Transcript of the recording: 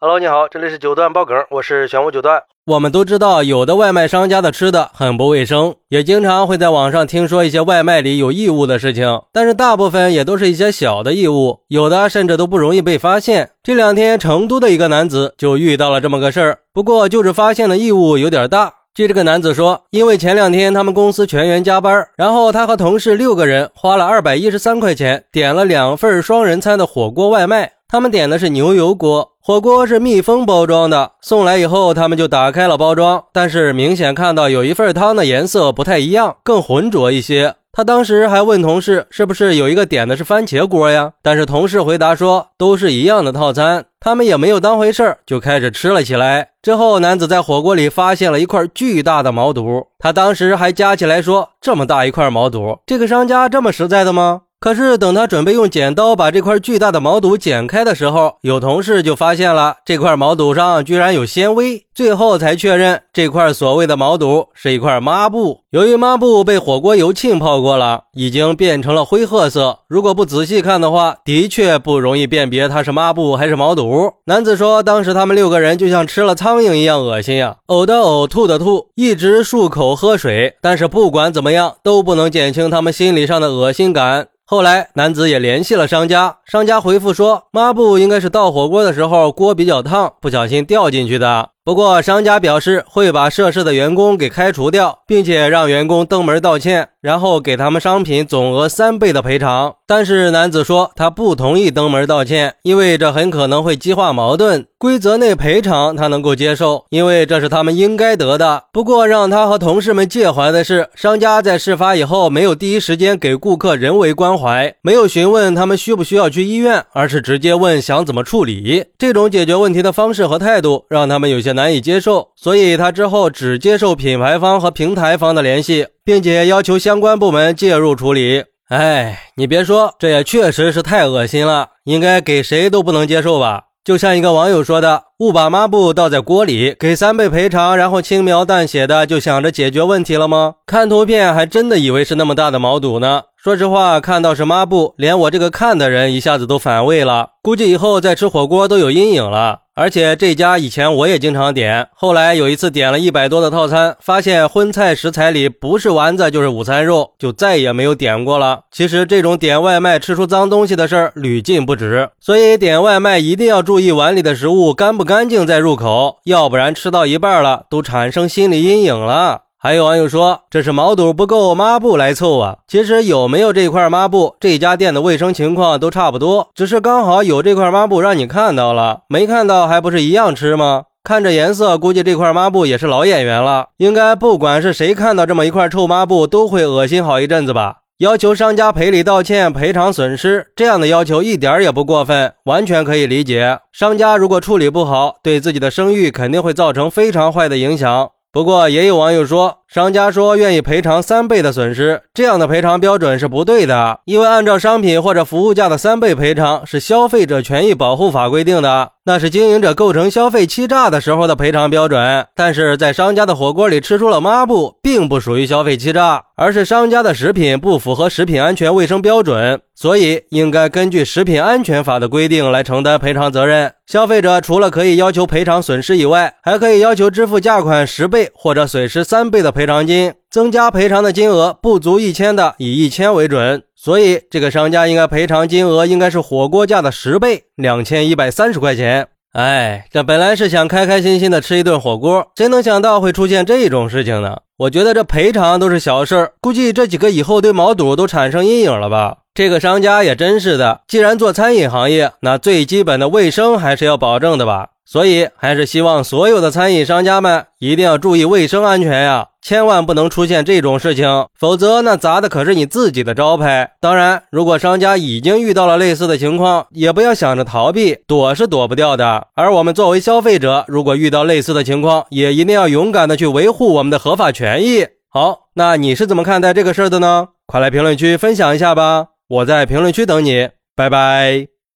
Hello，你好，这里是九段爆梗，我是玄武九段。我们都知道，有的外卖商家的吃的很不卫生，也经常会在网上听说一些外卖里有异物的事情。但是大部分也都是一些小的异物，有的甚至都不容易被发现。这两天，成都的一个男子就遇到了这么个事儿，不过就是发现的异物有点大。据这个男子说，因为前两天他们公司全员加班，然后他和同事六个人花了二百一十三块钱点了两份双人餐的火锅外卖。他们点的是牛油锅火锅，是密封包装的。送来以后，他们就打开了包装，但是明显看到有一份汤的颜色不太一样，更浑浊一些。他当时还问同事，是不是有一个点的是番茄锅呀？但是同事回答说，都是一样的套餐。他们也没有当回事儿，就开始吃了起来。之后，男子在火锅里发现了一块巨大的毛肚，他当时还夹起来说：“这么大一块毛肚，这个商家这么实在的吗？”可是，等他准备用剪刀把这块巨大的毛肚剪开的时候，有同事就发现了这块毛肚上居然有纤维，最后才确认这块所谓的毛肚是一块抹布。由于抹布被火锅油浸泡过了，已经变成了灰褐色。如果不仔细看的话，的确不容易辨别它是抹布还是毛肚。男子说，当时他们六个人就像吃了苍蝇一样恶心呀，呕的呕，吐的吐，一直漱口喝水，但是不管怎么样都不能减轻他们心理上的恶心感。后来，男子也联系了商家，商家回复说，抹布应该是倒火锅的时候锅比较烫，不小心掉进去的。不过，商家表示会把涉事的员工给开除掉，并且让员工登门道歉，然后给他们商品总额三倍的赔偿。但是，男子说他不同意登门道歉，因为这很可能会激化矛盾。规则内赔偿他能够接受，因为这是他们应该得的。不过，让他和同事们介怀的是，商家在事发以后没有第一时间给顾客人为关怀，没有询问他们需不需要去医院，而是直接问想怎么处理。这种解决问题的方式和态度，让他们有些。难以接受，所以他之后只接受品牌方和平台方的联系，并且要求相关部门介入处理。哎，你别说，这也确实是太恶心了，应该给谁都不能接受吧？就像一个网友说的：“误把抹布倒在锅里，给三倍赔偿，然后轻描淡写的就想着解决问题了吗？看图片还真的以为是那么大的毛肚呢。”说实话，看到是抹布，连我这个看的人一下子都反胃了，估计以后再吃火锅都有阴影了。而且这家以前我也经常点，后来有一次点了一百多的套餐，发现荤菜食材里不是丸子就是午餐肉，就再也没有点过了。其实这种点外卖吃出脏东西的事儿屡禁不止，所以点外卖一定要注意碗里的食物干不干净再入口，要不然吃到一半了都产生心理阴影了。还有网友说这是毛肚不够，抹布来凑啊。其实有没有这块抹布，这家店的卫生情况都差不多，只是刚好有这块抹布让你看到了，没看到还不是一样吃吗？看这颜色，估计这块抹布也是老演员了，应该不管是谁看到这么一块臭抹布，都会恶心好一阵子吧。要求商家赔礼道歉、赔偿损失，这样的要求一点也不过分，完全可以理解。商家如果处理不好，对自己的声誉肯定会造成非常坏的影响。不过，也有网友说，商家说愿意赔偿三倍的损失，这样的赔偿标准是不对的，因为按照商品或者服务价的三倍赔偿是消费者权益保护法规定的。那是经营者构成消费欺诈的时候的赔偿标准，但是在商家的火锅里吃出了抹布，并不属于消费欺诈，而是商家的食品不符合食品安全卫生标准，所以应该根据食品安全法的规定来承担赔偿责任。消费者除了可以要求赔偿损失以外，还可以要求支付价款十倍或者损失三倍的赔偿金。增加赔偿的金额不足一千的，以一千为准。所以这个商家应该赔偿金额应该是火锅价的十倍，两千一百三十块钱。哎，这本来是想开开心心的吃一顿火锅，谁能想到会出现这种事情呢？我觉得这赔偿都是小事儿，估计这几个以后对毛肚都产生阴影了吧？这个商家也真是的，既然做餐饮行业，那最基本的卫生还是要保证的吧？所以还是希望所有的餐饮商家们一定要注意卫生安全呀，千万不能出现这种事情，否则那砸的可是你自己的招牌。当然，如果商家已经遇到了类似的情况，也不要想着逃避，躲是躲不掉的。而我们作为消费者，如果遇到类似的情况，也一定要勇敢的去维护我们的合法权益。好，那你是怎么看待这个事儿的呢？快来评论区分享一下吧，我在评论区等你，拜拜。